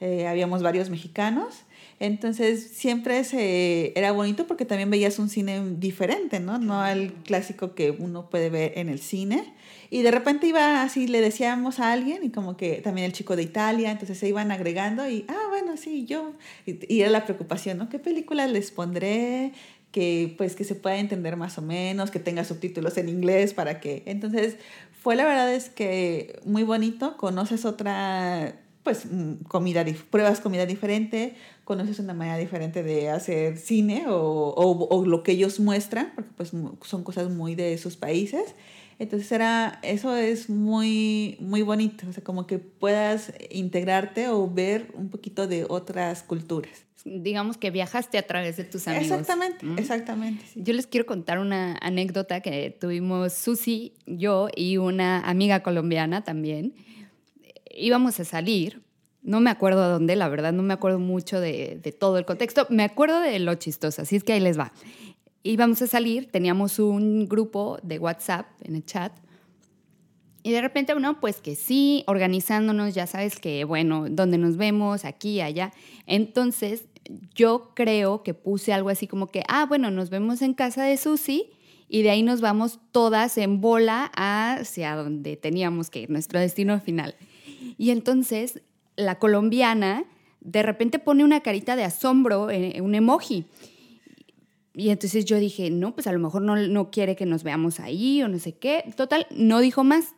eh, habíamos varios mexicanos. Entonces, siempre se, era bonito porque también veías un cine diferente, ¿no? No al clásico que uno puede ver en el cine. Y de repente iba así, le decíamos a alguien, y como que también el chico de Italia, entonces se iban agregando y, ah, bueno, sí, yo. Y, y era la preocupación, ¿no? ¿Qué películas les pondré? que pues que se pueda entender más o menos, que tenga subtítulos en inglés para que... Entonces, fue la verdad es que muy bonito, conoces otra, pues mm, comida, pruebas comida diferente, conoces una manera diferente de hacer cine o, o, o, lo que ellos muestran, porque pues son cosas muy de sus países. Entonces era, eso es muy, muy bonito, o sea, como que puedas integrarte o ver un poquito de otras culturas digamos que viajaste a través de tus amigos. Exactamente, exactamente. Yo les quiero contar una anécdota que tuvimos Susi, yo y una amiga colombiana también. Íbamos a salir, no me acuerdo a dónde, la verdad, no me acuerdo mucho de, todo el contexto, me acuerdo de lo chistoso, así es que ahí les va. Íbamos a salir, teníamos un grupo de WhatsApp en el chat. Y de repente, uno, pues que sí, organizándonos, ya sabes que, bueno, donde nos vemos, aquí, allá. Entonces, yo creo que puse algo así como que, ah, bueno, nos vemos en casa de Susi y de ahí nos vamos todas en bola hacia donde teníamos que ir, nuestro destino final. Y entonces la colombiana de repente pone una carita de asombro, en un emoji. Y entonces yo dije, no, pues a lo mejor no, no quiere que nos veamos ahí o no sé qué. Total, no dijo más.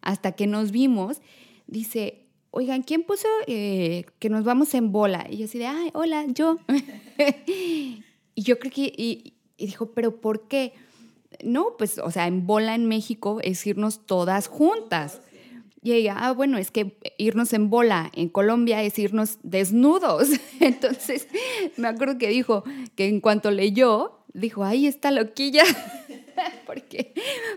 Hasta que nos vimos, dice, oigan, ¿quién puso eh, que nos vamos en bola? Y yo así de, ay, hola, yo. y yo creo que, y, dijo, pero ¿por qué? No, pues, o sea, en bola en México es irnos todas juntas. Y ella, ah, bueno, es que irnos en bola en Colombia es irnos desnudos. Entonces, me acuerdo que dijo que en cuanto leyó, dijo, ahí está loquilla. Porque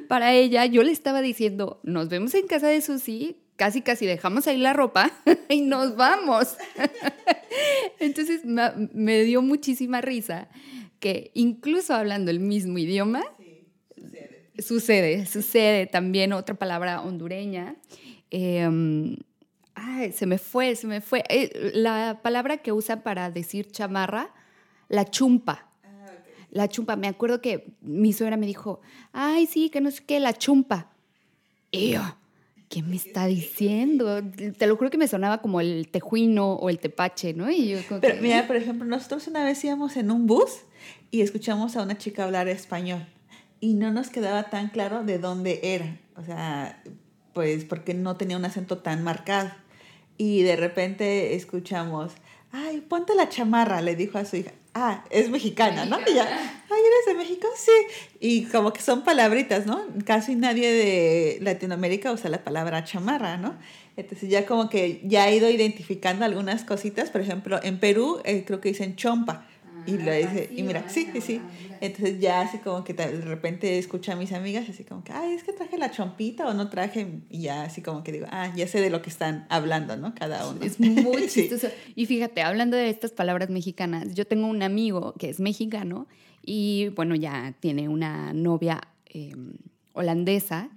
para ella yo le estaba diciendo, nos vemos en casa de Susi, casi casi dejamos ahí la ropa y nos vamos. Entonces me, dio muchísima risa que incluso hablando el mismo idioma, sucede. sucede. también otra palabra hondureña. Em, ay, se me fue, se me fue. Eh, la palabra que usa para decir chamarra, la chumpa. Ah, la chumpa, me acuerdo que mi suegra me dijo, ay, sí, que no sé qué, la chumpa. Y yo, ¿qué me está diciendo? Te lo juro que me sonaba como el tejuino o el tepache, ¿no? Y yo Pero mira, por ejemplo, nosotros una vez íbamos en un bus y escuchamos a una chica hablar español y no nos quedaba tan claro de dónde era. O sea, pues porque no tenía un acento tan marcado. Y de repente escuchamos, ay, ponte la chamarra, le dijo a su hija ah, es mexicana, ¿no? Y ya, ay, ¿eres de México? Sí. Y como que son palabritas, ¿no? Casi nadie de Latinoamérica usa la palabra chamarra, ¿no? Entonces ya como que ya he ido identificando algunas cositas, por ejemplo, en Perú eh, creo que dicen chompa. Y, lo dice, y mira, sí, sí, sí. Entonces ya así como que de repente escucho a mis amigas así como que, ay, es que traje la chompita o no traje. Y ya así como que digo, ah, ya sé de lo que están hablando, ¿no? Cada uno. Es muy chistoso. Y fíjate, hablando de estas palabras mexicanas, yo tengo un amigo que es mexicano y bueno, ya tiene una novia em, holandesa.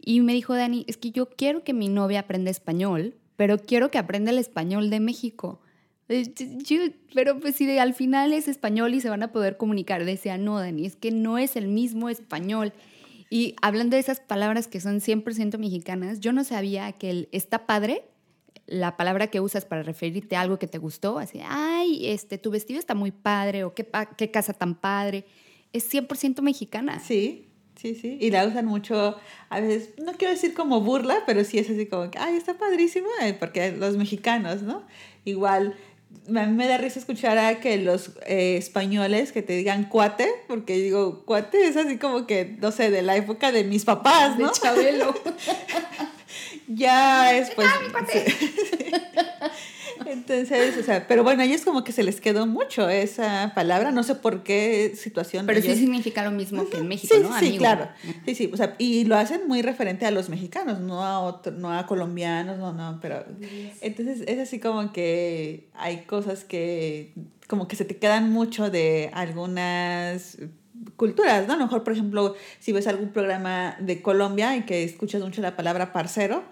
Y me dijo, Dani, es que yo quiero que mi novia aprenda español, pero quiero que aprenda el español de México. Eh, pero pues si al final es español y se van a poder comunicar, decía, no, Dani, es que no es el mismo español. Y hablando de esas palabras que son 100% mexicanas, yo no sabía que el está padre, la palabra que usas para referirte a algo que te gustó, así, ay, este, tu vestido está muy padre o qué, qué casa tan padre, es 100% mexicana. Sí, Sí, sí. Y la usan mucho, a veces, no quiero decir como burla, pero sí es así como ay, está padrísimo, eh, porque los mexicanos, ¿no? Igual, a mí me da risa escuchar a que los eh, españoles que te digan cuate, porque digo, cuate es así como que, no sé, de la época de mis papás, ¿no? De Chabelo. ya es pues... ¡Ah, mi cuate! Entonces, o sea, pero bueno, a ellos como que se les quedó mucho esa palabra, no sé por qué situación. Pero sí significa lo mismo que en México, sí, ¿no? Sí, claro. Sí, sí, o sea, y lo hacen muy referente a los mexicanos, no a otro, no a colombianos, no, no, pero entonces es así como que hay cosas que como que se te quedan mucho de algunas culturas, ¿no? A lo mejor, por ejemplo, si ves algún programa de Colombia y que escuchas mucho la palabra parcero,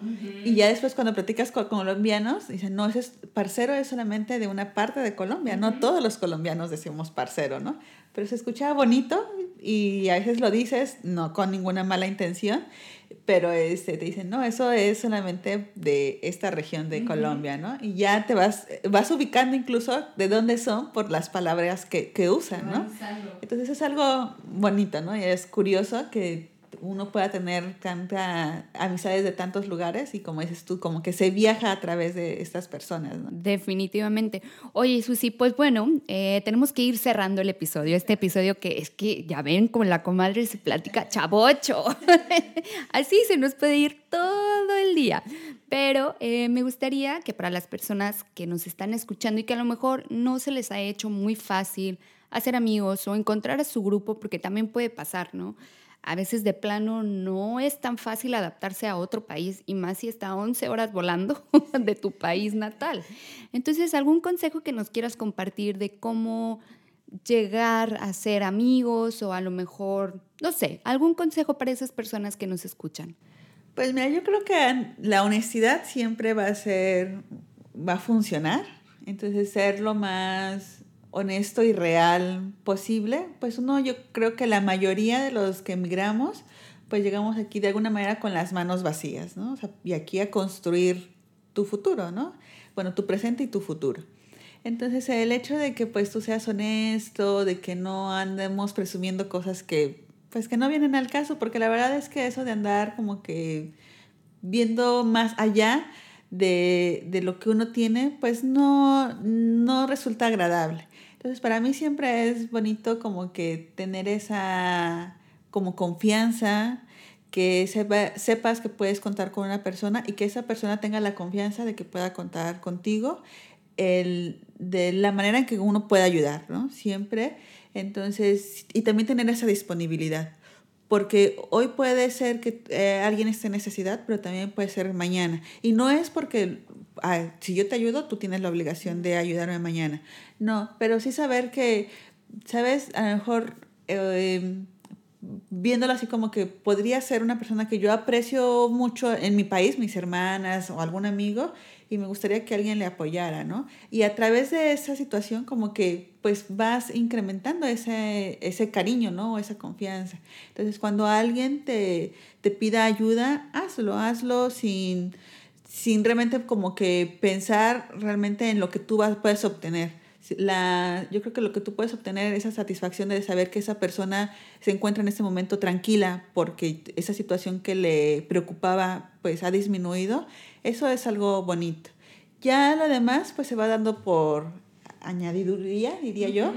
y ya después cuando platicas con colombianos, dicen, no, ese es, parcero es solamente de una parte de Colombia, no todos los colombianos decimos parcero, ¿no? Pero se escucha bonito y a veces lo dices, no con ninguna mala intención, pero este, te dicen, no, eso es solamente de esta región de Colombia, ¿no? Y ya te vas, vas ubicando incluso de dónde son por las palabras que, que usan, ¿no? Entonces es algo bonito, ¿no? Y es curioso que uno pueda tener tanta amistades de tantos lugares y como dices tú, como que se viaja a través de estas personas. ¿no? Definitivamente. Oye, Susi, pues bueno, eh, tenemos que ir cerrando el episodio. Este episodio que es que ya ven, con la comadre se platica chavocho. Así se nos puede ir todo el día. Pero eh, me gustaría que para las personas que nos están escuchando y que a lo mejor no se les ha hecho muy fácil hacer amigos o encontrar a su grupo, porque también puede pasar, ¿no? A veces de plano no es tan fácil adaptarse a otro país y más si está 11 horas volando de tu país natal. Entonces, ¿algún consejo que nos quieras compartir de cómo llegar a ser amigos o a lo mejor, no sé, algún consejo para esas personas que nos escuchan? Pues mira, yo creo que la honestidad siempre va a ser, va a funcionar. Entonces, ser lo más honesto y real posible, pues uno, yo creo que la mayoría de los que emigramos, pues llegamos aquí de alguna manera con las manos vacías, ¿no? O sea, y aquí a construir tu futuro, ¿no? Bueno, tu presente y tu futuro. Entonces, el hecho de que pues tú seas honesto, de que no andemos presumiendo cosas que pues que no vienen al caso, porque la verdad es que eso de andar como que viendo más allá de, de lo que uno tiene, pues no, no resulta agradable. Entonces, para mí siempre es bonito como que tener esa como confianza, que sepas que puedes contar con una persona y que esa persona tenga la confianza de que pueda contar contigo el, de la manera en que uno puede ayudar, ¿no? Siempre. Entonces, y también tener esa disponibilidad. Porque hoy puede ser que eh, alguien esté en necesidad, pero también puede ser mañana. Y no es porque si yo te ayudo, tú tienes la obligación de ayudarme mañana. No, pero sí saber que, ¿sabes? A lo mejor eh, viéndolo así como que podría ser una persona que yo aprecio mucho en mi país, mis hermanas o algún amigo, y me gustaría que alguien le apoyara, ¿no? Y a través de esa situación como que pues vas incrementando ese, ese cariño, ¿no? Esa confianza. Entonces cuando alguien te, te pida ayuda, hazlo, hazlo sin sin realmente como que pensar realmente en lo que tú vas, puedes obtener. La, yo creo que lo que tú puedes obtener es esa satisfacción de saber que esa persona se encuentra en este momento tranquila porque esa situación que le preocupaba pues ha disminuido. Eso es algo bonito. Ya lo demás pues se va dando por añadiduría, diría yo.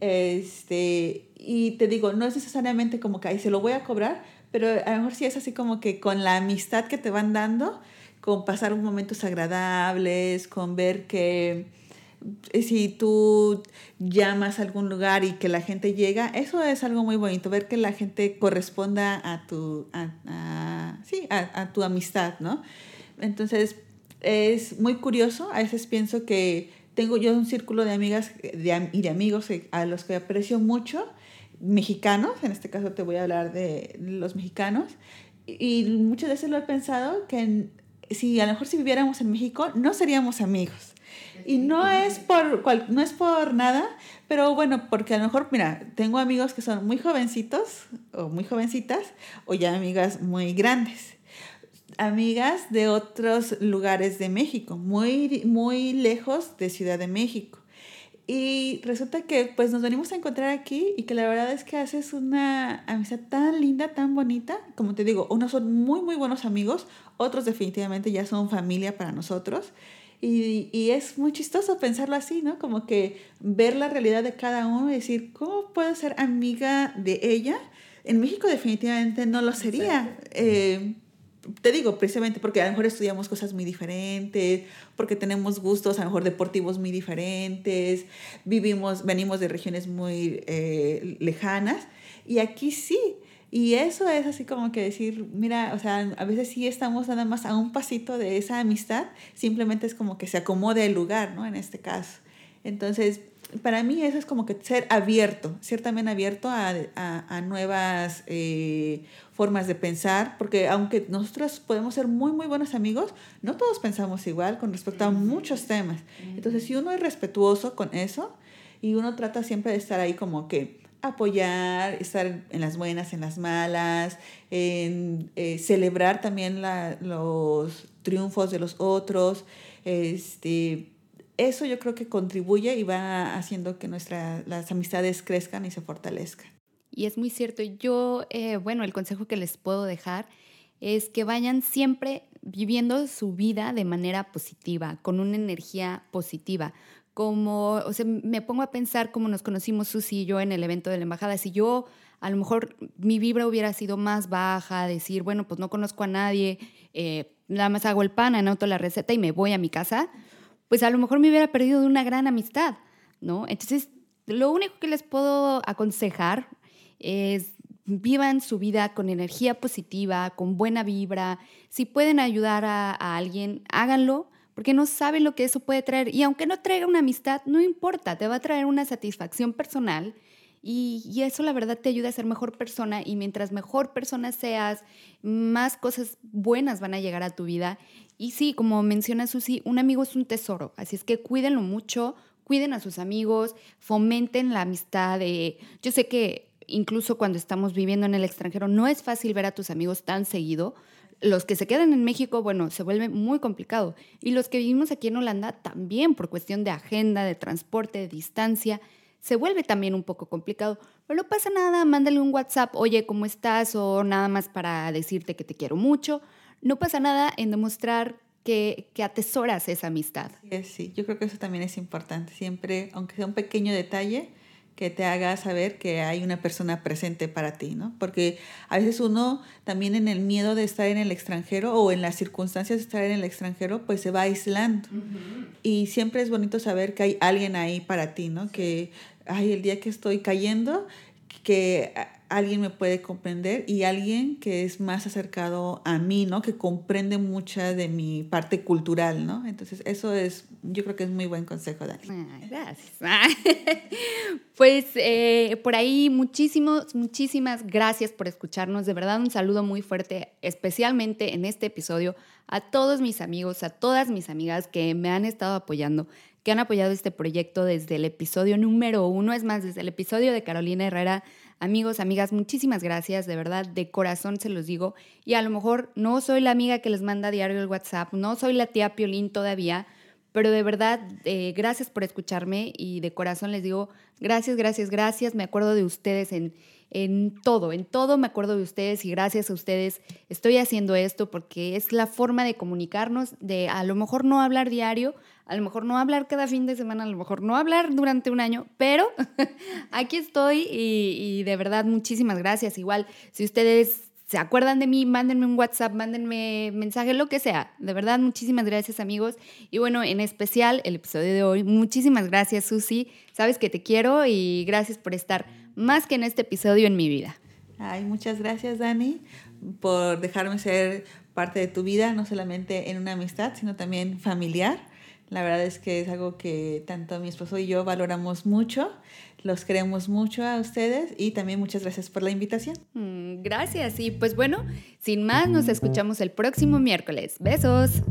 Este, y te digo, no es necesariamente como que ahí se lo voy a cobrar, pero a lo mejor sí es así como que con la amistad que te van dando, con pasar momentos agradables, con ver que si tú llamas a algún lugar y que la gente llega, eso es algo muy bonito, ver que la gente corresponda a tu, a, sí, a, tu amistad, ¿no? Entonces, es muy curioso, a veces pienso que tengo yo un círculo de amigas y de amigos a los que aprecio mucho, mexicanos, en este caso te voy a hablar de los mexicanos, y muchas veces lo he pensado que si a lo mejor si viviéramos en México, no seríamos amigos. Y no es por, no es por nada, pero bueno, porque a lo mejor, mira, tengo amigos que son muy jovencitos o muy jovencitas o ya amigas muy grandes. Amigas de otros lugares de México, muy, muy lejos de Ciudad de México. Y resulta que pues nos venimos a encontrar aquí y que la verdad es que haces una amistad tan linda, tan bonita. Como te digo, unos son muy, muy buenos amigos, otros definitivamente ya son familia para nosotros. Y, y, es muy chistoso pensarlo así, ¿no? Como que ver la realidad de cada uno y decir, ¿cómo puedo ser amiga de ella? En México definitivamente no lo sería. Eh, te digo, precisamente porque a lo mejor estudiamos cosas muy diferentes, porque tenemos gustos a lo mejor deportivos muy diferentes, vivimos, venimos de regiones muy eh, lejanas, y aquí sí. Y eso es así como que decir, mira, o sea, a veces sí estamos nada más a un pasito de esa amistad, simplemente es como que se acomode el lugar, ¿no? En este caso. Entonces, para mí eso es como que ser abierto, ciertamente abierto a, a, a nuevas eh, formas de pensar, porque aunque nosotros podemos ser muy, muy buenos amigos, no todos pensamos igual con respecto a muchos temas. Entonces, si uno es respetuoso con eso y uno trata siempre de estar ahí como que apoyar, estar en las buenas, en las malas, en eh, celebrar también la, los triunfos de los otros, este eso yo creo que contribuye y va haciendo que nuestra, las amistades crezcan y se fortalezcan. Y es muy cierto. Yo, eh, bueno, el consejo que les puedo dejar es que vayan siempre viviendo su vida de manera positiva, con una energía positiva. Como, o sea, me pongo a pensar cómo nos conocimos Susi y yo en el evento de la embajada. Si yo, a lo mejor mi vibra hubiera sido más baja, decir, bueno, pues no conozco a nadie, eh, nada más hago el pan, anoto la receta y me voy a mi casa, pues a lo mejor me hubiera perdido de una gran amistad, ¿no? Entonces, lo único que les puedo aconsejar es vivan su vida con energía positiva, con buena vibra. Si pueden ayudar a, alguien, háganlo, porque no saben lo que eso puede traer. Y aunque no traiga una amistad, no importa, te va a traer una satisfacción personal. Y, eso la verdad te ayuda a ser mejor persona y mientras mejor persona seas, más cosas buenas van a llegar a tu vida. Y sí, como menciona Susi, un amigo es un tesoro, así es que cuídenlo mucho, cuiden a sus amigos, fomenten la amistad. yo sé que incluso cuando estamos viviendo en el extranjero no es fácil ver a tus amigos tan seguido. Los que se quedan en México, bueno, se vuelve muy complicado. Y los que vivimos aquí en Holanda también, por cuestión de agenda, de transporte, de distancia, se vuelve también un poco complicado. Pero no pasa nada, mándale un WhatsApp, oye, ¿cómo estás? O nada más para decirte que te quiero mucho no pasa nada en demostrar que, que, atesoras esa amistad. Sí, sí, yo creo que eso también es importante. Siempre, aunque sea un pequeño detalle, que te haga saber que hay una persona presente para ti, ¿no? Porque a veces uno también en el miedo de estar en el extranjero o en las circunstancias de estar en el extranjero, pues se va aislando. Y siempre es bonito saber que hay alguien ahí para ti, ¿no? Que, ay, el día que estoy cayendo, que alguien me puede comprender y alguien que es más acercado a mí, ¿no? Que comprende mucha de mi parte cultural, ¿no? Entonces, eso es, yo creo que es muy buen consejo, Dani. gracias. pues eh, por ahí, muchísimos, muchísimas gracias por escucharnos. De verdad, un saludo muy fuerte, especialmente en este episodio, a todos mis amigos, a todas mis amigas que me han estado apoyando que han apoyado este proyecto desde el episodio número uno, es más, desde el episodio de Carolina Herrera. Amigos, amigas, muchísimas gracias, de verdad, de corazón se los digo. Y a lo mejor no soy la amiga que les manda diario el WhatsApp, no soy la tía Piolín todavía, pero de verdad, eh, gracias por escucharme y de corazón les digo, gracias, gracias, gracias. Me acuerdo de ustedes en, en todo, en todo me acuerdo de ustedes y gracias a ustedes estoy haciendo esto porque es la forma de comunicarnos, de a lo mejor no hablar diario, a lo mejor no hablar cada fin de semana, a lo mejor no hablar durante un año, pero aquí estoy y, de verdad muchísimas gracias. Igual, si ustedes se acuerdan de mí, mándenme un WhatsApp, mándenme mensaje, lo que sea. De verdad, muchísimas gracias amigos. Y bueno, en especial el episodio de hoy, muchísimas gracias Susi. Sabes que te quiero y gracias por estar más que en este episodio en mi vida. Ay, muchas gracias Dani por dejarme ser parte de tu vida, no solamente en una amistad, sino también familiar. La verdad es que es algo que tanto mi esposo y yo valoramos mucho. Los queremos mucho a ustedes y también muchas gracias por la invitación. Mm, gracias y pues bueno, sin más nos escuchamos el próximo miércoles. Besos.